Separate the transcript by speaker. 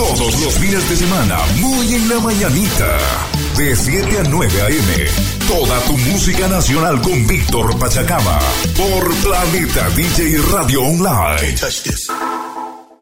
Speaker 1: Todos los fines de semana, muy en la mañanita. De 7 a 9 a.m. Toda tu música nacional con Víctor Pachacama. Por Planeta DJ Radio Online.